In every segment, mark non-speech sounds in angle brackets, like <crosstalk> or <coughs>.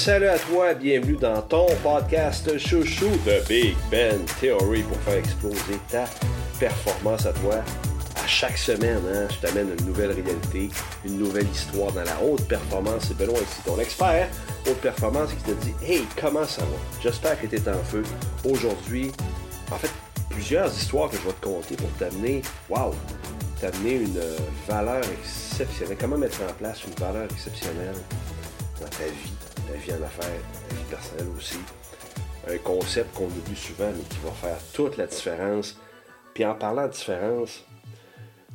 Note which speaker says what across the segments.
Speaker 1: Salut à toi, bienvenue dans ton podcast chouchou de Big Ben Theory pour faire exploser ta performance à toi. À chaque semaine, hein, je t'amène une nouvelle réalité, une nouvelle histoire dans la haute performance. C'est Benoît ici, ton expert haute performance qui te dit Hey, comment ça va? J'espère que tu es en feu. Aujourd'hui, en fait, plusieurs histoires que je vais te conter pour t'amener, waouh, t'amener une valeur exceptionnelle. Comment mettre en place une valeur exceptionnelle dans ta vie, ta vie en affaires, ta vie personnelle aussi. Un concept qu'on oublie souvent, mais qui va faire toute la différence. Puis en parlant de différence,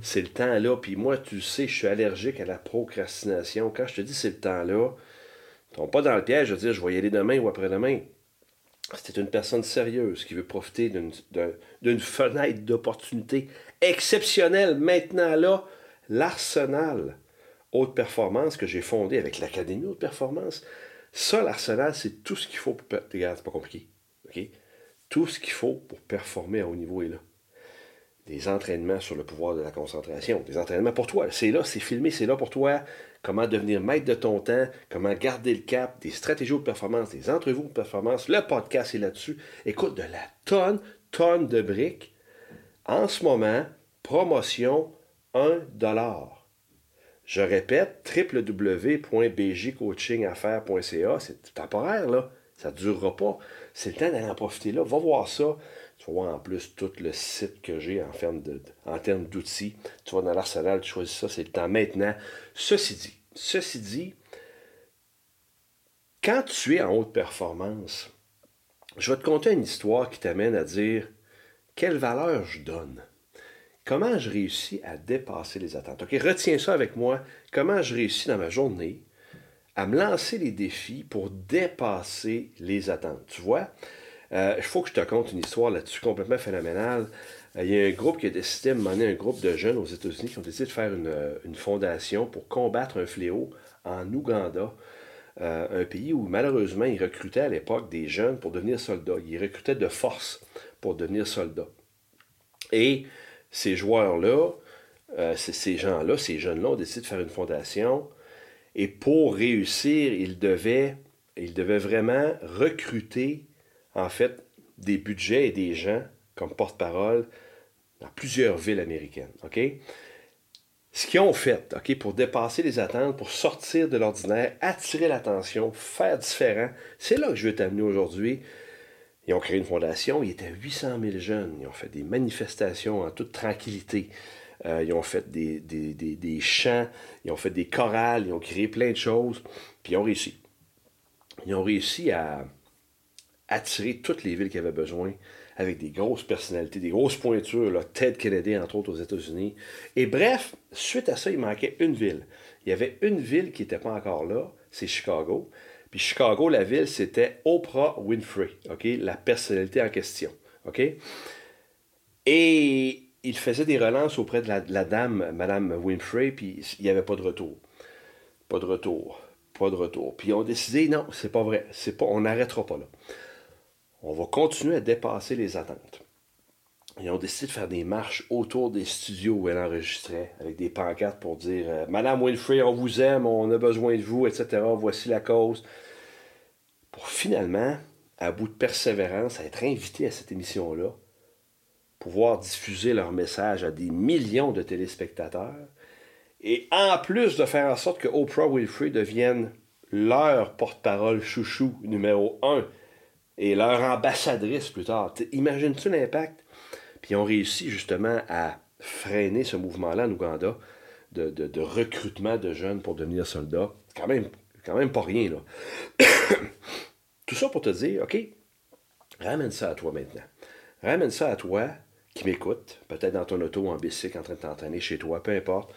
Speaker 1: c'est le temps là. Puis moi, tu sais, je suis allergique à la procrastination. Quand je te dis c'est le temps là, tombe pas dans le piège de dire je vais y aller demain ou après-demain. C'est une personne sérieuse qui veut profiter d'une fenêtre d'opportunité exceptionnelle maintenant là, l'arsenal haute performance que j'ai fondé avec l'Académie haute performance, ça, l'arsenal, c'est tout ce qu'il faut pour... Regarde, c'est pas compliqué. Tout ce qu'il faut pour performer à haut niveau est là. Des entraînements sur le pouvoir de la concentration, des entraînements pour toi. C'est là, c'est filmé, c'est là pour toi. Comment devenir maître de ton temps, comment garder le cap, des stratégies de performance, des entrevues de performance. Le podcast est là-dessus. Écoute, de la tonne, tonne de briques. En ce moment, promotion 1 dollar. Je répète, www.bjcoachingaffaires.ca, c'est temporaire, là. Ça ne durera pas. C'est le temps d'aller en profiter là. Va voir ça. Tu vas en plus tout le site que j'ai en, en termes d'outils. Tu vas dans l'arsenal, tu choisis ça, c'est le temps maintenant. Ceci dit, ceci dit, quand tu es en haute performance, je vais te conter une histoire qui t'amène à dire quelle valeur je donne? Comment je réussis à dépasser les attentes? OK, retiens ça avec moi. Comment je réussis dans ma journée à me lancer les défis pour dépasser les attentes? Tu vois, euh, il faut que je te conte une histoire là-dessus complètement phénoménale. Euh, il y a un groupe qui a décidé de mener un groupe de jeunes aux États-Unis qui ont décidé de faire une, euh, fondation pour combattre un fléau en Ouganda. un pays où malheureusement ils recrutaient à l'époque des jeunes pour devenir soldats. Ils recrutaient de force pour devenir soldats. Et ces joueurs-là, euh, ces gens-là, ces jeunes-là ont décidé de faire une fondation. Et pour réussir, ils devaient, ils devaient vraiment recruter, en fait, des budgets et des gens comme porte-parole dans plusieurs villes américaines. OK? Ce qu'ils ont fait, OK, pour dépasser les attentes, pour sortir de l'ordinaire, attirer l'attention, faire différent, c'est là que je veux t'amener aujourd'hui. Ils ont créé une fondation, il était 800 000 jeunes, ils ont fait des manifestations en toute tranquillité. Euh, ils ont fait des, des, chants, ils ont fait des chorales, ils ont créé plein de choses, puis ils ont réussi. Ils ont réussi à attirer toutes les villes qui avaient besoin avec des grosses personnalités, des grosses pointures, Ted Kennedy, entre autres, aux États-Unis. Et bref, suite à ça, il manquait une ville. Il y avait une ville qui n'était pas encore là, c'est Chicago. Puis Chicago, la ville, c'était Oprah Winfrey, OK? La personnalité en question, OK? Et il faisait des relances auprès de la, dame, Madame Winfrey, puis il n'y avait pas de retour. Pas de retour. Pas de retour. Puis ils ont décidé, non, c'est pas vrai. C'est pas, on n'arrêtera pas là. On va continuer à dépasser les attentes. Ils ont décidé de faire des marches autour des studios où elle enregistrait, avec des pancartes pour dire euh, Madame Winfrey, on vous aime, on a besoin de vous, etc. Voici la cause pour finalement, à bout de persévérance, être invité à cette émission-là, pouvoir diffuser leur message à des millions de téléspectateurs, et en plus de faire en sorte que Oprah Winfrey devienne leur porte-parole chouchou numéro un et leur ambassadrice plus tard. Imagines-tu l'impact? Puis ils ont réussi justement à freiner ce mouvement-là en Ouganda de, de, recrutement de jeunes pour devenir soldats. Quand même, quand même pas rien, là. <coughs> Tout ça pour te dire, OK, ramène ça à toi maintenant. Ramène ça à toi qui m'écoute, peut-être dans ton auto, en bicycle, en train de t'entraîner chez toi, peu importe.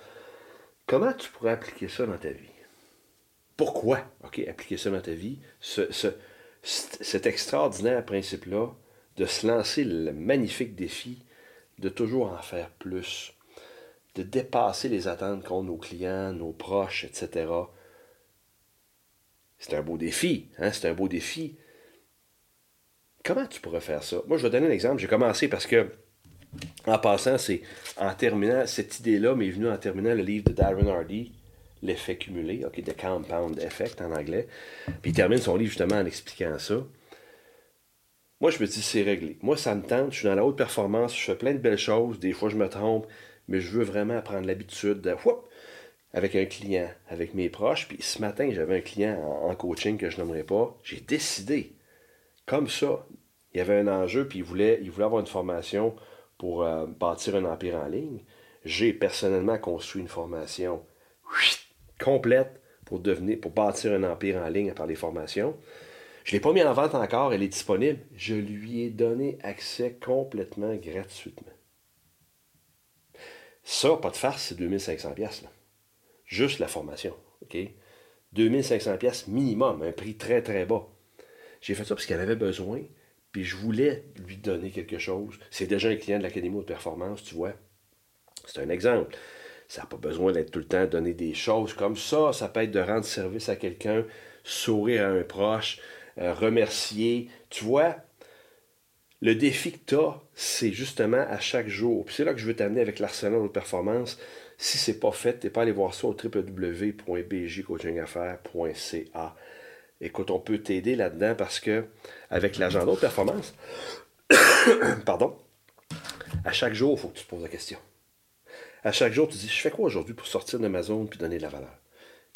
Speaker 1: Comment tu pourrais appliquer ça dans ta vie? Pourquoi, OK, appliquer ça dans ta vie? Ce, cet extraordinaire principe-là de se lancer le magnifique défi de toujours en faire plus, de dépasser les attentes qu'ont nos clients, nos proches, etc. C'est un beau défi, hein? c'est un beau défi. Comment tu pourrais faire ça? Moi, je vais donner un exemple. J'ai commencé parce que, en passant, c'est en terminant, cette idée-là m'est venue en terminant le livre de Darren Hardy, l'effet cumulé, OK, the compound effect en anglais. Puis il termine son livre justement en expliquant ça. Moi, je me dis, c'est réglé. Moi, ça me tente, je suis dans la haute performance, je fais plein de belles choses, des fois je me trompe, mais je veux vraiment prendre l'habitude de, avec un client, avec mes proches. Puis ce matin, j'avais un client en, coaching que je n'aimerais pas. J'ai décidé, comme ça, il y avait un enjeu, puis il voulait, il voulait avoir une formation pour euh, bâtir un empire en ligne. J'ai personnellement construit une formation complète pour devenir, pour bâtir un empire en ligne par les formations. Je ne l'ai pas mis en vente encore, elle est disponible. Je lui ai donné accès complètement gratuitement. Ça, pas de farce, c'est 2500 pièces Juste la formation. OK? 2500 pièces minimum, un prix très très bas. J'ai fait ça parce qu'elle avait besoin, puis je voulais lui donner quelque chose. C'est déjà un client de l'Académie de performance, tu vois. C'est un exemple. Ça n'a pas besoin d'être tout le temps donner des choses comme ça. Ça peut être de rendre service à quelqu'un, sourire à un proche, euh, remercier. Tu vois, le défi que tu as, c'est justement à chaque jour. Puis c'est là que je veux t'amener avec l'arsenal de performance. Si ce n'est pas fait, tu n'es pas allé voir ça au www.bjcoachingaffaires.ca. Écoute, on peut t'aider là-dedans parce que avec l'agenda de performance, <coughs> pardon, à chaque jour, il faut que tu te poses la question. À chaque jour, tu dis, je fais quoi aujourd'hui pour sortir de ma zone puis donner de la valeur?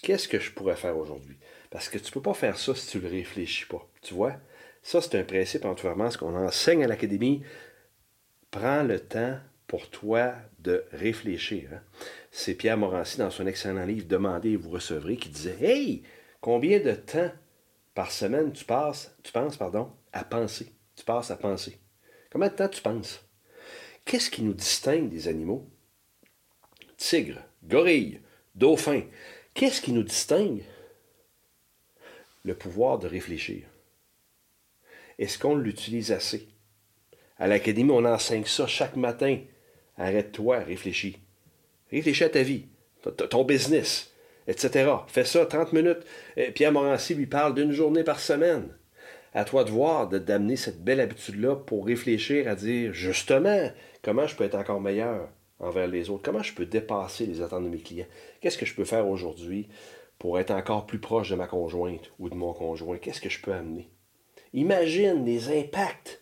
Speaker 1: Qu'est-ce que je pourrais faire aujourd'hui? Parce que tu ne peux pas faire ça si tu ne le réfléchis pas. Tu vois? Ça, c'est un principe en ce qu'on enseigne à l'académie. Prends le temps pour toi de réfléchir. Hein. C'est Pierre Morancy, dans son excellent livre Demandez et vous recevrez, qui disait Hey, combien de temps par semaine tu passes, tu penses, pardon, à penser? Tu passes à penser. Combien de temps tu penses? Qu'est-ce qui nous distingue des animaux? Tigre, gorille, dauphin. Qu'est-ce qui nous distingue? Le pouvoir de réfléchir. Est-ce qu'on l'utilise assez? À l'académie, on enseigne ça chaque matin. Arrête-toi, réfléchis. Réfléchis à ta vie, ton business, etc. Fais ça 30 minutes. Pierre Morancy lui parle d'une journée par semaine. À toi de voir, d'amener cette belle habitude-là pour réfléchir à dire justement comment je peux être encore meilleur envers les autres, comment je peux dépasser les attentes de mes clients? Qu'est-ce que je peux faire aujourd'hui pour être encore plus proche de ma conjointe ou de mon conjoint? Qu'est-ce que je peux amener? Imagine les impacts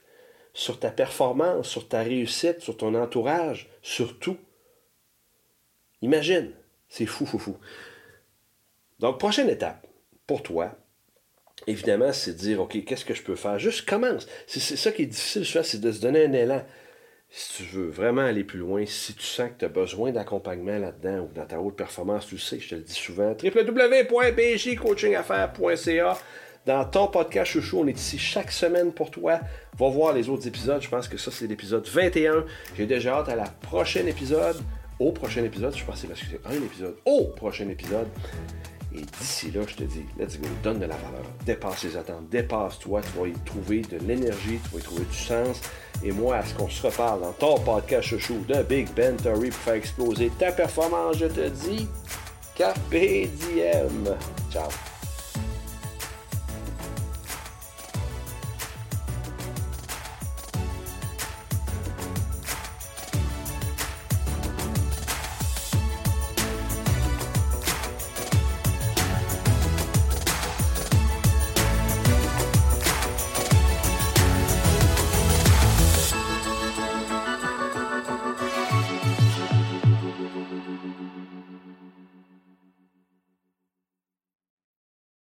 Speaker 1: sur ta performance, sur ta réussite, sur ton entourage, sur tout. Imagine. C'est fou, fou, fou. Donc, prochaine étape pour toi, évidemment, c'est de dire, OK, qu'est-ce que je peux faire? Juste commence. C'est ça qui est difficile, c'est de se donner un élan. Si tu veux vraiment aller plus loin, si tu sens que tu as besoin d'accompagnement là-dedans ou dans ta haute performance, tu le sais, je te le dis souvent, www.bjcoachingaffaires.ca dans ton podcast chouchou. On est ici chaque semaine pour toi. Va voir les autres épisodes. Je pense que ça, c'est l'épisode 21. J'ai déjà hâte à la prochaine épisode. Au prochain épisode. Je pensais parce que c'est un épisode. Au prochain épisode. Et d'ici là, je te dis, let's go, donne de la valeur, dépasse les attentes, dépasse-toi, tu vas y trouver de l'énergie, tu vas y trouver du sens. Et moi, à ce qu'on se reparle dans ton podcast chouchou de Big Ben Tory pour faire exploser ta performance, je te dis, Carpe Diem. Ciao.